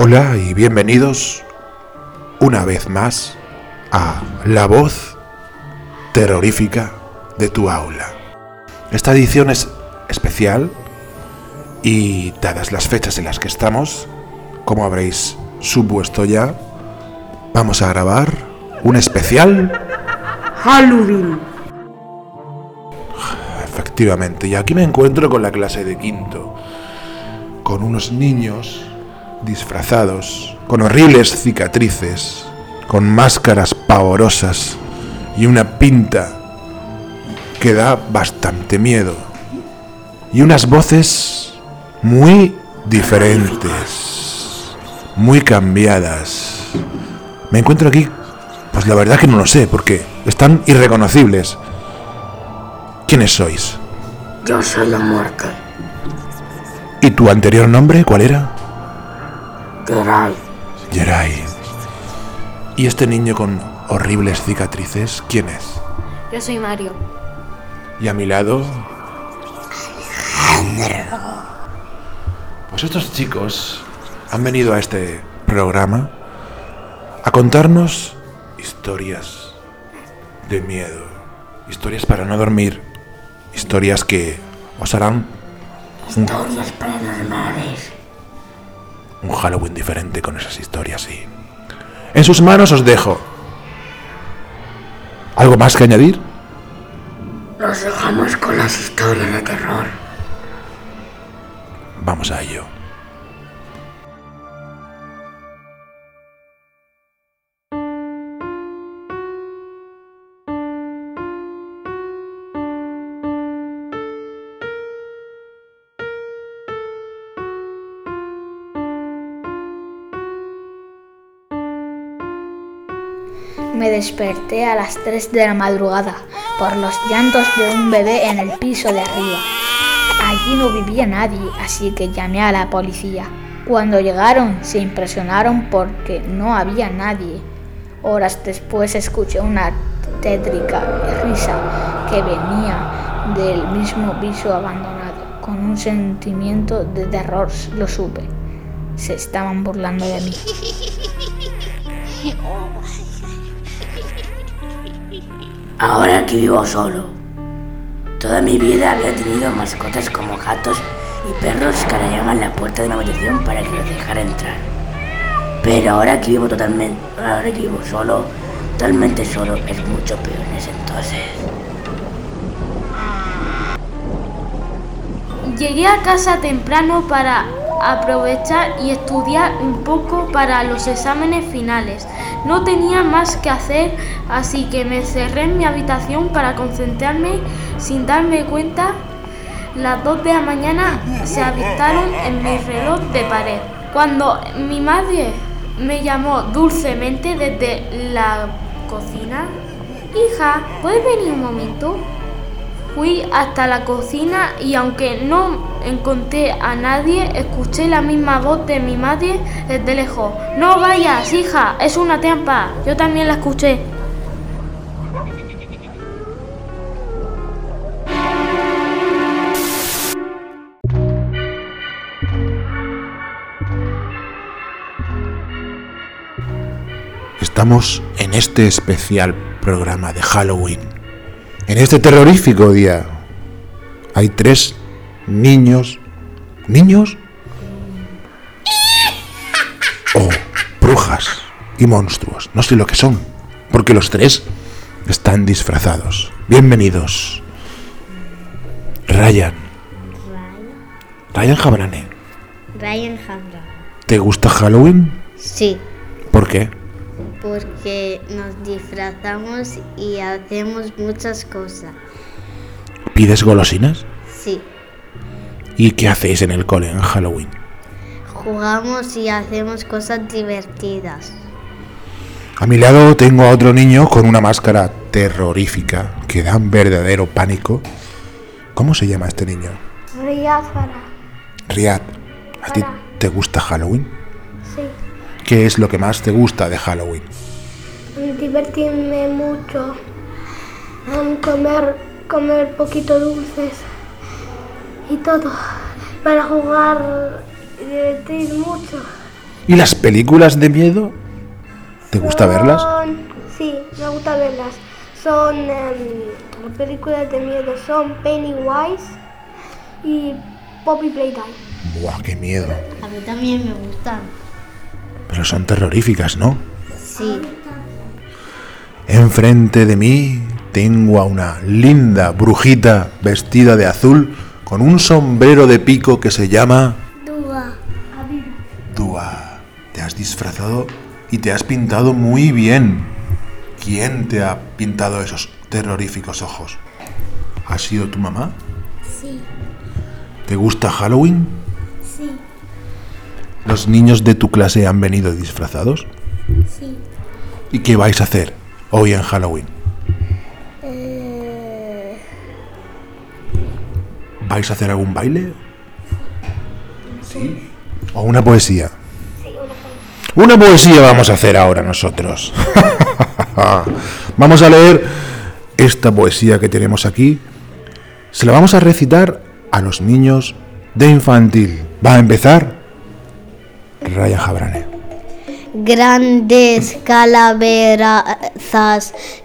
Hola y bienvenidos una vez más a La voz terrorífica de tu aula. Esta edición es especial y dadas las fechas en las que estamos, como habréis supuesto ya, vamos a grabar un especial Halloween. Efectivamente, y aquí me encuentro con la clase de quinto, con unos niños disfrazados, con horribles cicatrices, con máscaras pavorosas y una pinta que da bastante miedo, y unas voces muy diferentes, muy cambiadas. Me encuentro aquí, pues la verdad que no lo sé, porque están irreconocibles. ¿Quiénes sois? Yo soy la muerte. ¿Y tu anterior nombre cuál era? Geray. Jerai. ¿Y este niño con horribles cicatrices, quién es? Yo soy Mario. Y a mi lado... Pues estos chicos han venido a este programa a contarnos historias de miedo, historias para no dormir, historias que os harán Historias paranormales. Un Halloween diferente con esas historias y en sus manos os dejo. ¿Algo más que añadir? Nos dejamos con las historias de terror. Vamos a ello. Me desperté a las 3 de la madrugada por los llantos de un bebé en el piso de arriba. Allí no vivía nadie, así que llamé a la policía. Cuando llegaron se impresionaron porque no había nadie. Horas después escuché una tétrica risa que venía del mismo piso abandonado. Con un sentimiento de terror lo supe. Se estaban burlando de mí. Ahora que vivo solo. Toda mi vida había tenido mascotas como gatos y perros que arañaban la puerta de mi habitación para que los dejara entrar. Pero ahora que vivo totalmente, ahora que vivo solo, totalmente solo, es mucho peor en ese entonces. Llegué a casa temprano para aprovechar y estudiar un poco para los exámenes finales. No tenía más que hacer, así que me encerré en mi habitación para concentrarme sin darme cuenta. Las 2 de la mañana se avistaron en mi reloj de pared. Cuando mi madre me llamó dulcemente desde la cocina, hija, ¿puedes venir un momento? Fui hasta la cocina y aunque no encontré a nadie, escuché la misma voz de mi madre desde lejos. No vayas, hija, es una trampa. Yo también la escuché. Estamos en este especial programa de Halloween. En este terrorífico día hay tres niños. ¿Niños? O brujas y monstruos. No sé lo que son. Porque los tres están disfrazados. Bienvenidos. Ryan. Ryan Jabrane. Ryan Hamra. ¿Te gusta Halloween? Sí, ¿Por qué? Porque nos disfrazamos y hacemos muchas cosas. ¿Pides golosinas? Sí, ¿Y qué hacéis en el cole en Halloween? jugamos y hacemos cosas divertidas. A mi lado tengo a otro niño con una máscara terrorífica que da un verdadero pánico. ¿Cómo se llama este niño? Riyad. ¿A ti te gusta Halloween? Sí, ¿Qué es lo que más te gusta de Halloween? divertirme mucho, em, comer, comer poquito dulces y todo, para jugar y divertir mucho. ¿Y las películas de miedo? ¿Te gusta verlas? Sí, me gusta verlas. Son em, las películas de miedo, son Pennywise y Poppy Playtime. Buah, qué miedo. A mí también me gustan. Pero son terroríficas, ¿no? Sí. Enfrente de mí tengo a una linda brujita vestida de azul con un sombrero de pico que se llama Dúa. Dua. Te has disfrazado y te has pintado muy bien. ¿Quién te ha pintado esos terroríficos ojos? ¿Ha sido tu mamá? Sí, ¿Te gusta Halloween? Sí, ¿Los niños de tu clase han venido disfrazados? sí. ¿Y qué vais a hacer hoy en Halloween? Eh, ¿Vais a hacer algún baile? Sí. ¿O una poesía? Una poesía vamos a hacer ahora nosotros. vamos a leer esta poesía que tenemos aquí. Se la vamos a recitar a los niños de infantil. Va a empezar Ryan Jabrane. Grandes calaveras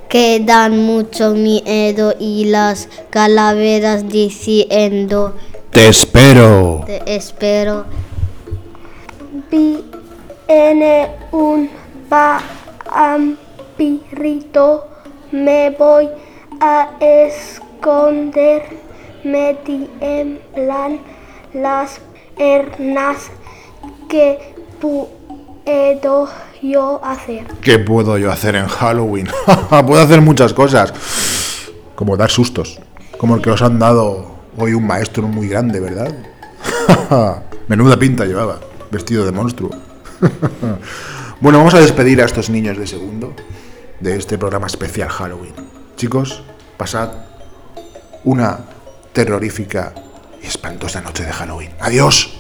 que dan mucho miedo y las calaveras diciendo Te espero. te espero. viene un vampirito, me voy a esconder, me tiemblan las hernas que puedo yo hacer. ¿Qué puedo yo hacer en Halloween? puedo hacer muchas cosas. Como dar sustos. Como el que os han dado hoy un maestro muy grande, ¿verdad? Menuda pinta llevaba, vestido de monstruo. bueno, vamos a despedir a estos niños de segundo de este programa especial Halloween. Chicos, pasad una terrorífica y espantosa noche de Halloween. Adiós.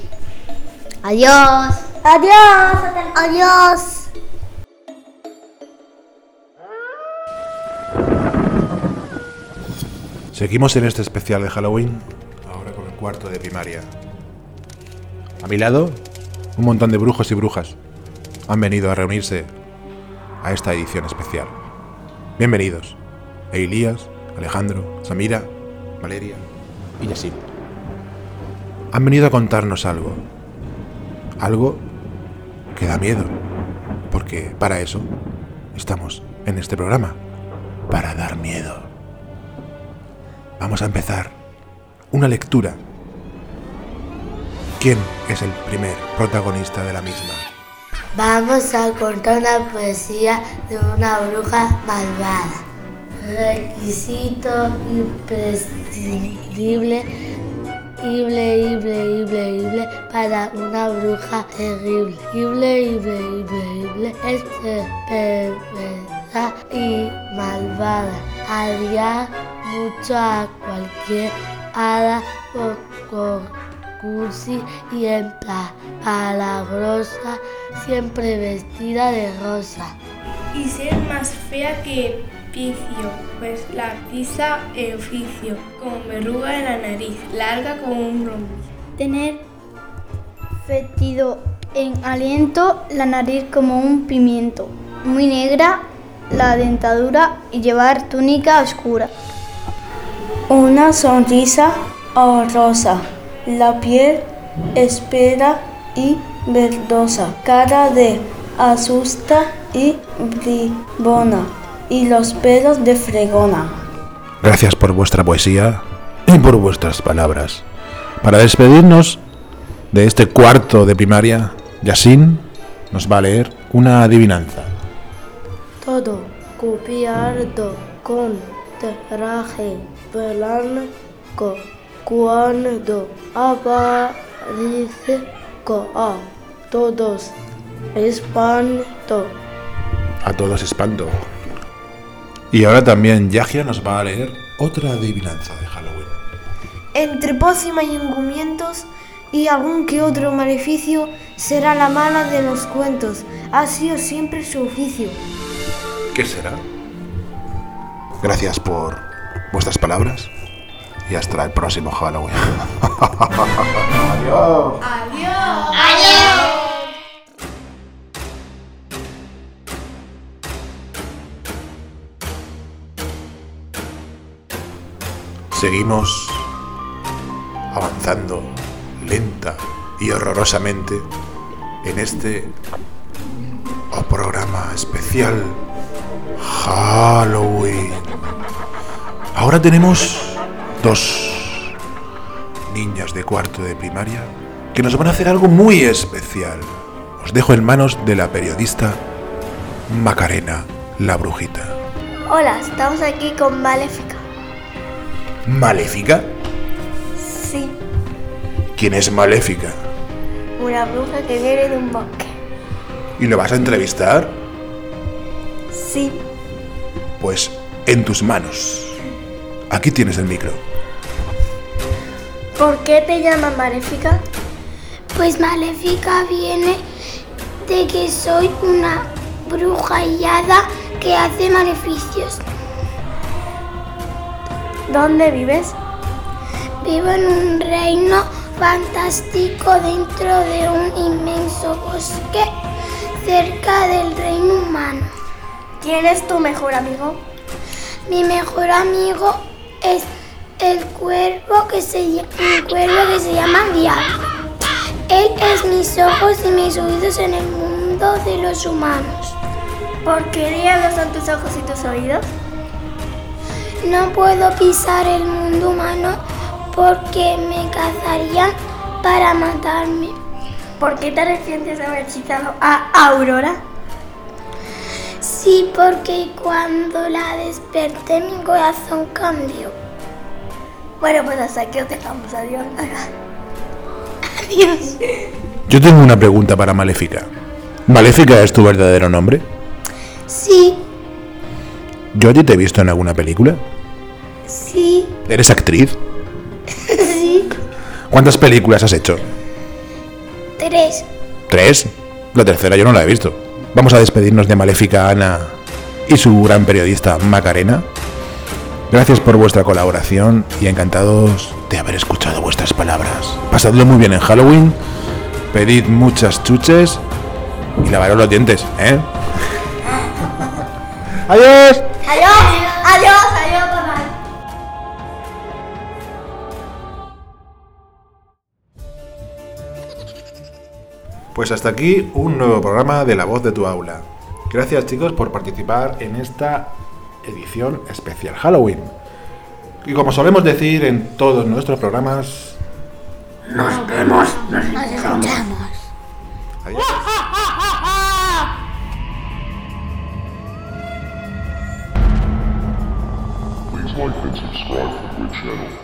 Adiós. Adiós. Adiós. Seguimos en este especial de Halloween, ahora con el cuarto de primaria. A mi lado, un montón de brujos y brujas han venido a reunirse a esta edición especial. Bienvenidos, Elías, Alejandro, Samira, Valeria y Yasin. Han venido a contarnos algo, algo que da miedo, porque para eso estamos en este programa, para dar miedo. Vamos a empezar una lectura. ¿Quién es el primer protagonista de la misma? Vamos a contar una poesía de una bruja malvada. Requisito imprescindible, ible, ible, ible, ible, para una bruja terrible. Ible, ible, ible, ible, es perversa y malvada. Haría mucho a cualquier hada por cursi y en palagrosa, siempre vestida de rosa. y ser más fea que Picio, pues la pisa el oficio, con verruga en la nariz, larga como un rombo. Tener fetido en aliento la nariz como un pimiento, muy negra la dentadura y llevar túnica oscura. Una sonrisa horrorosa, la piel espera y verdosa, cara de asusta y bribona, y los pelos de fregona. Gracias por vuestra poesía y por vuestras palabras. Para despedirnos de este cuarto de primaria, Yasin nos va a leer una adivinanza. Todo cubierto con traje blanco cuando aparece a todos espanto. A todos espanto. Y ahora también Yagia nos va a leer otra adivinanza de Halloween. Entre pócima y engumientos y algún que otro maleficio será la mala de los cuentos. Ha sido siempre su oficio. ¿Qué será? Gracias por vuestras palabras y hasta el próximo Halloween. Adiós. Adiós. Seguimos avanzando lenta y horrorosamente en este programa especial Halloween. Ahora tenemos dos niñas de cuarto de primaria que nos van a hacer algo muy especial. Os dejo en manos de la periodista Macarena, la brujita. Hola, estamos aquí con Maléfica. ¿Maléfica? Sí, ¿Quién es Maléfica? una bruja que viene de un bosque. ¿Y lo vas a entrevistar? Sí, Pues en tus manos. Aquí tienes el micro. ¿por qué te llaman Maléfica? Pues maléfica viene de que soy una bruja y hada que hace maleficios. ¿Dónde vives? Vivo en un reino fantástico dentro de un inmenso bosque cerca del reino humano. ¿Quién es tu mejor amigo? Mi mejor amigo es el cuervo que se, un cuervo que se llama Diablo. Él es mis ojos y mis oídos en el mundo de los humanos. ¿Por qué diablos son tus ojos y tus oídos? No puedo pisar el mundo humano porque me cazarían para matarme. ¿Por qué te arrepientes de haber hechizado a Aurora? Sí, porque cuando la desperté mi corazón cambió. Bueno, pues hasta aquí os dejamos. Adiós. Adiós. Yo tengo una pregunta para Maléfica. ¿Maléfica es tu verdadero nombre? Sí, ¿Yo a ti te he visto en alguna película? sí, ¿Eres actriz? sí. ¿Cuántas películas has hecho? Tres. ¿Tres? La tercera yo no la he visto. Vamos a despedirnos de Maléfica Ana y su gran periodista Macarena. Gracias por vuestra colaboración y encantados de haber escuchado vuestras palabras. Pasadlo muy bien en Halloween, pedid muchas chuches y lavaros los dientes, ¿eh? ¡Adiós! Adiós. Adiós. Adiós. papá. Pues hasta aquí un nuevo programa de La Voz de tu Aula. Gracias chicos por participar en esta edición especial Halloween. Y como solemos decir en todos nuestros programas, Nos vemos, nos Nos escuchamos. adiós. Like and subscribe to the channel.